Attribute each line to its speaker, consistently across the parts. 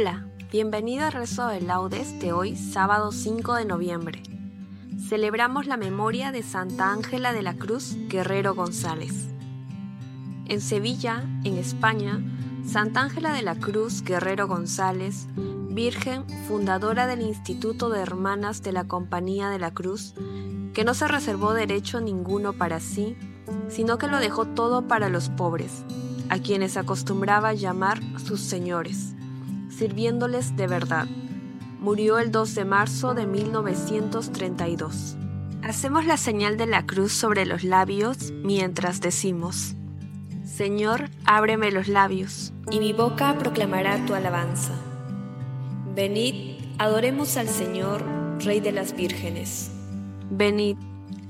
Speaker 1: Hola, bienvenido al rezo de laudes de hoy, sábado 5 de noviembre. Celebramos la memoria de Santa Ángela de la Cruz Guerrero González. En Sevilla, en España, Santa Ángela de la Cruz Guerrero González, Virgen fundadora del Instituto de Hermanas de la Compañía de la Cruz, que no se reservó derecho ninguno para sí, sino que lo dejó todo para los pobres, a quienes acostumbraba llamar sus señores sirviéndoles de verdad. Murió el 2 de marzo de 1932. Hacemos la señal de la cruz sobre los labios mientras decimos, Señor, ábreme los labios, y mi boca proclamará tu alabanza. Venid, adoremos al Señor, Rey de las vírgenes. Venid,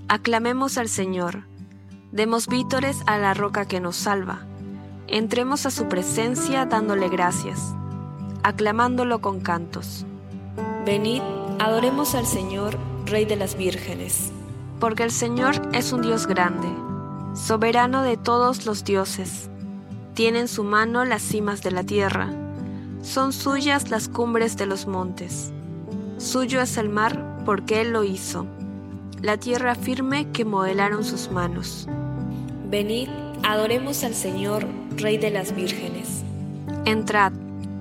Speaker 1: aclamemos al Señor, demos vítores a la roca que nos salva, entremos a su presencia dándole gracias aclamándolo con cantos. Venid, adoremos al Señor, Rey de las vírgenes. Porque el Señor es un Dios grande, soberano de todos los dioses. Tiene en su mano las cimas de la tierra, son suyas las cumbres de los montes. Suyo es el mar, porque Él lo hizo, la tierra firme que modelaron sus manos. Venid, adoremos al Señor, Rey de las vírgenes. Entrad,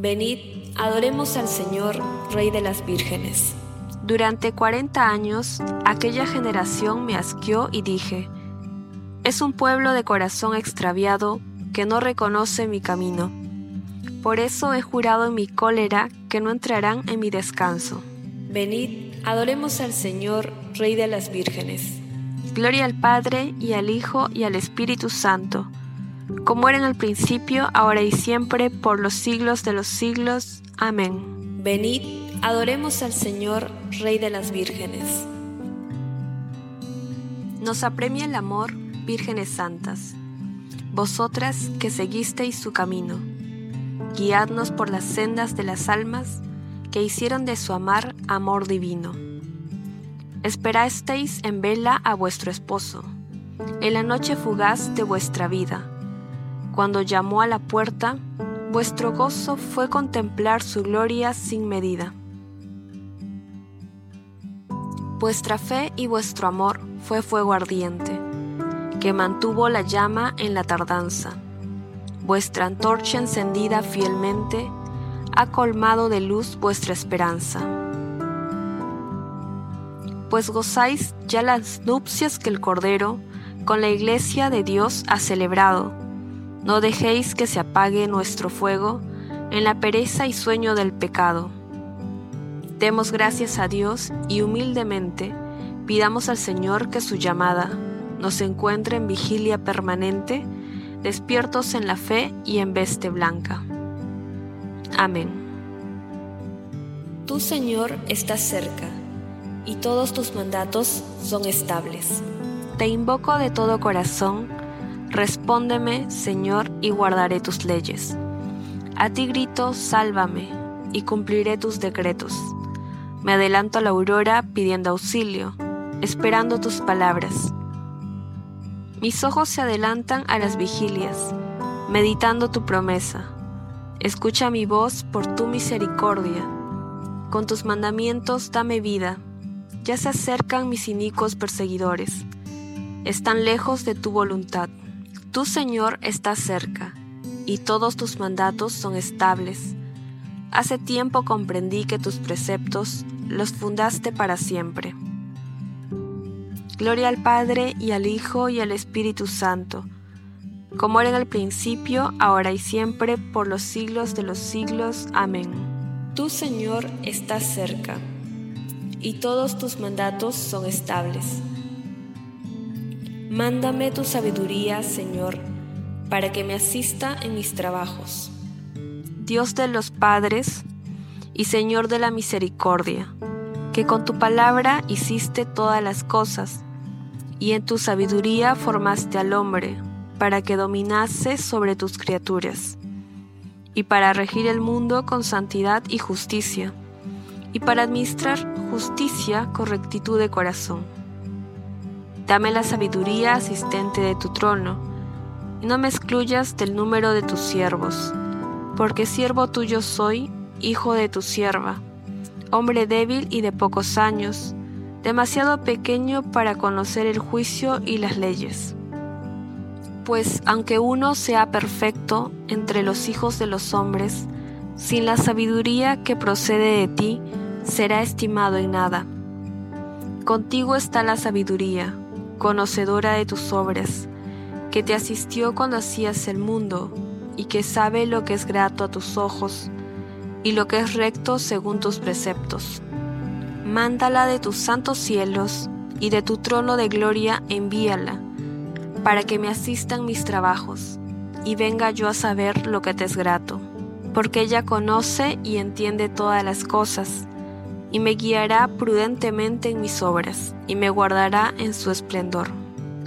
Speaker 1: Venid, adoremos al Señor, Rey de las vírgenes. Durante cuarenta años, aquella generación me asqueó y dije, es un pueblo de corazón extraviado que no reconoce mi camino. Por eso he jurado en mi cólera que no entrarán en mi descanso. Venid, adoremos al Señor, Rey de las vírgenes. Gloria al Padre y al Hijo y al Espíritu Santo como era en el principio, ahora y siempre, por los siglos de los siglos. Amén. Venid, adoremos al Señor, Rey de las vírgenes. Nos apremia el amor, vírgenes santas, vosotras que seguisteis su camino, guiadnos por las sendas de las almas que hicieron de su amar amor divino. Esperasteis en vela a vuestro esposo, en la noche fugaz de vuestra vida cuando llamó a la puerta, vuestro gozo fue contemplar su gloria sin medida. Vuestra fe y vuestro amor fue fuego ardiente, que mantuvo la llama en la tardanza. Vuestra antorcha encendida fielmente ha colmado de luz vuestra esperanza. Pues gozáis ya las nupcias que el Cordero con la iglesia de Dios ha celebrado no dejéis que se apague nuestro fuego en la pereza y sueño del pecado. Demos gracias a Dios y humildemente pidamos al Señor que su llamada nos encuentre en vigilia permanente, despiertos en la fe y en veste blanca. Amén. Tu Señor está cerca y todos tus mandatos son estables. Te invoco de todo corazón, respóndeme, Señor, y guardaré tus leyes. A ti grito, sálvame, y cumpliré tus decretos. Me adelanto a la aurora pidiendo auxilio, esperando tus palabras. Mis ojos se adelantan a las vigilias, meditando tu promesa. Escucha mi voz por tu misericordia. Con tus mandamientos dame vida. Ya se acercan mis inicuos perseguidores. Están lejos de tu voluntad. Tu Señor está cerca y todos tus mandatos son estables. Hace tiempo comprendí que tus preceptos los fundaste para siempre. Gloria al Padre y al Hijo y al Espíritu Santo, como era en el principio, ahora y siempre, por los siglos de los siglos. Amén. Tu Señor está cerca, y todos tus mandatos son estables. Mándame tu sabiduría, Señor, para que me asista en mis trabajos. Dios de los padres y Señor de la misericordia, que con tu palabra hiciste todas las cosas, y en tu sabiduría formaste al hombre, para que dominase sobre tus criaturas, y para regir el mundo con santidad y justicia, y para administrar justicia con rectitud de corazón. Dame la sabiduría asistente de tu trono, y no me excluyas del número de tus siervos, porque siervo tuyo soy, hijo de tu sierva, hombre débil y de pocos años, demasiado pequeño para conocer el juicio y las leyes. Pues aunque uno sea perfecto entre los hijos de los hombres, sin la sabiduría que procede de ti, será estimado en nada. Contigo está la sabiduría, conocedora de tus obras, que te asistió cuando hacías el mundo y que sabe lo que es grato a tus ojos y lo que es recto según tus preceptos. Mándala de tus santos cielos y de tu trono de gloria envíala, para que me asistan mis trabajos y venga yo a saber lo que te es grato, porque ella conoce y entiende todas las cosas, y me guiará prudentemente en mis obras, y me guardará en su esplendor.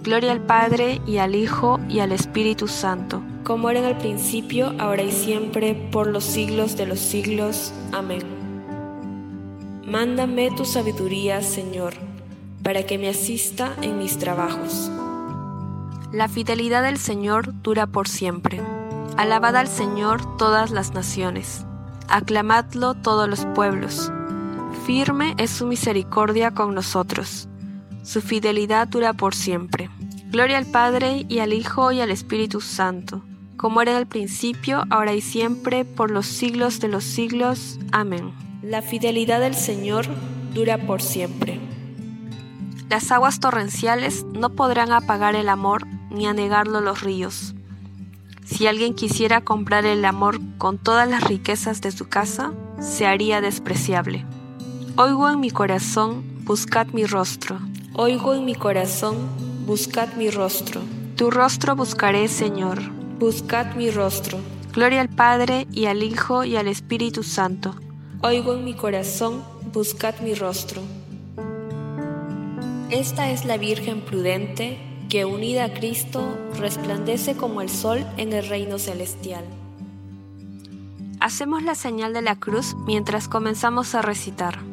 Speaker 1: Gloria al Padre y al Hijo y al Espíritu Santo, como era en el principio, ahora y siempre, por los siglos de los siglos. Amén. Mándame tu sabiduría, Señor, para que me asista en mis trabajos. La fidelidad del Señor dura por siempre. Alabad al Señor todas las naciones. Aclamadlo todos los pueblos. Firme es su misericordia con nosotros su fidelidad dura por siempre. Gloria al Padre y al Hijo y al Espíritu Santo, como era en el principio, ahora y siempre, por los siglos de los siglos. Amén. La fidelidad del Señor dura por siempre. Las aguas torrenciales no podrán apagar el amor ni anegarlo los ríos. Si alguien quisiera comprar el amor con todas las riquezas de su casa, se haría despreciable. Oigo en mi corazón, buscad mi rostro. Oigo en mi corazón, buscad mi rostro. Tu rostro buscaré, Señor. Buscad mi rostro. Gloria al Padre y al Hijo y al Espíritu Santo. Oigo en mi corazón, buscad mi rostro. Esta es la Virgen prudente que unida a Cristo resplandece como el sol en el reino celestial. Hacemos la señal de la cruz mientras comenzamos a recitar.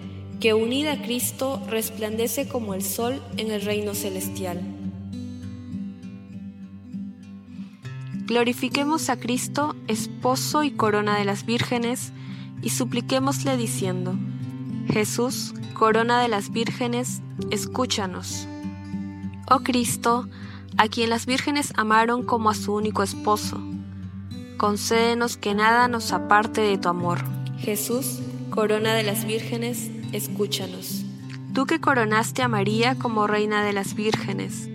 Speaker 1: que unida a Cristo resplandece como el sol en el reino celestial. Glorifiquemos a Cristo, esposo y corona de las vírgenes, y supliquémosle diciendo, Jesús, corona de las vírgenes, escúchanos. Oh Cristo, a quien las vírgenes amaron como a su único esposo, concédenos que nada nos aparte de tu amor. Jesús, corona de las vírgenes, escúchanos. Tú que coronaste a María como reina de las vírgenes,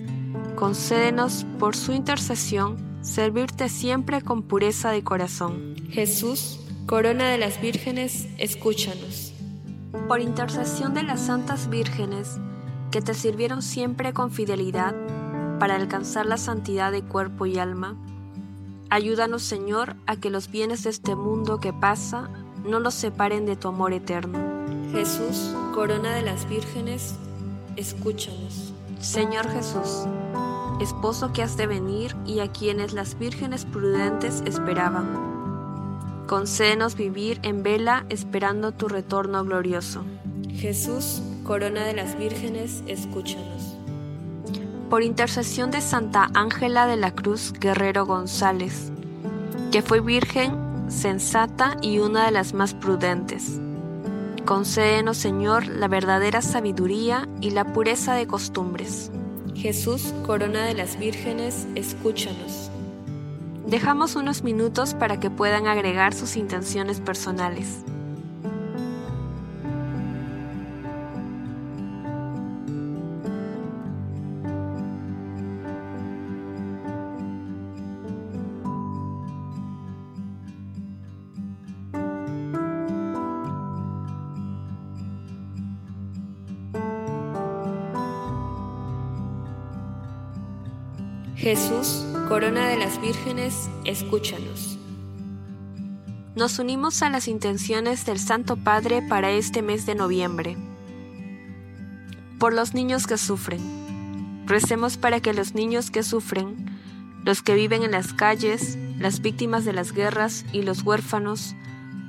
Speaker 1: concédenos por su intercesión servirte siempre con pureza de corazón. Jesús, corona de las vírgenes, escúchanos por intercesión de las santas vírgenes que te sirvieron siempre con fidelidad para alcanzar la santidad de cuerpo y alma, ayúdanos Señor a que los bienes de este mundo que pasa no nos separen de tu amor eterno. Jesús, corona de las vírgenes, escúchanos. Señor Jesús, esposo que has de venir y a quienes las vírgenes prudentes esperaban Concédenos vivir en vela esperando tu retorno glorioso. Jesús, corona de las vírgenes, escúchanos. Por intercesión de Santa Ángela de la Cruz Guerrero González, que fue virgen, sensata y una de las más prudentes. Concédenos, Señor, la verdadera sabiduría y la pureza de costumbres. Jesús, corona de las vírgenes, escúchanos. Dejamos unos minutos para que puedan agregar sus intenciones personales. Jesús Corona de las Vírgenes, escúchanos. Nos unimos a las intenciones del Santo Padre para este mes de noviembre. Por los niños que sufren. Recemos para que los niños que sufren, los que viven en las calles, las víctimas de las guerras y los huérfanos,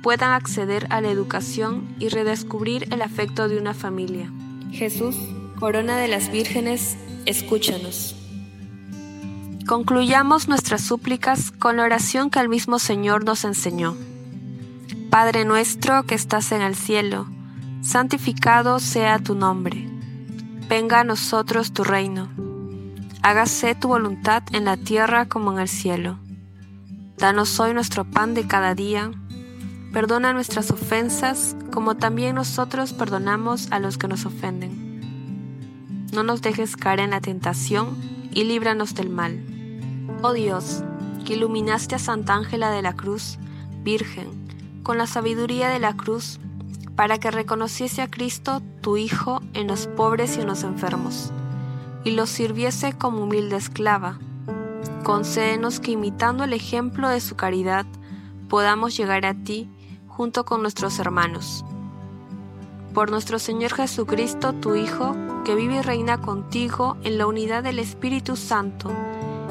Speaker 1: puedan acceder a la educación y redescubrir el afecto de una familia. Jesús, Corona de las Vírgenes, escúchanos. Concluyamos nuestras súplicas con la oración que el mismo Señor nos enseñó. Padre nuestro que estás en el cielo, santificado sea tu nombre. Venga a nosotros tu reino. Hágase tu voluntad en la tierra como en el cielo. Danos hoy nuestro pan de cada día. Perdona nuestras ofensas como también nosotros perdonamos a los que nos ofenden. No nos dejes caer en la tentación y líbranos del mal. Oh Dios, que iluminaste a Santa Ángela de la Cruz, Virgen, con la sabiduría de la cruz, para que reconociese a Cristo, tu Hijo, en los pobres y en los enfermos, y los sirviese como humilde esclava. Concédenos que imitando el ejemplo de su caridad, podamos llegar a ti junto con nuestros hermanos. Por nuestro Señor Jesucristo, tu Hijo, que vive y reina contigo en la unidad del Espíritu Santo,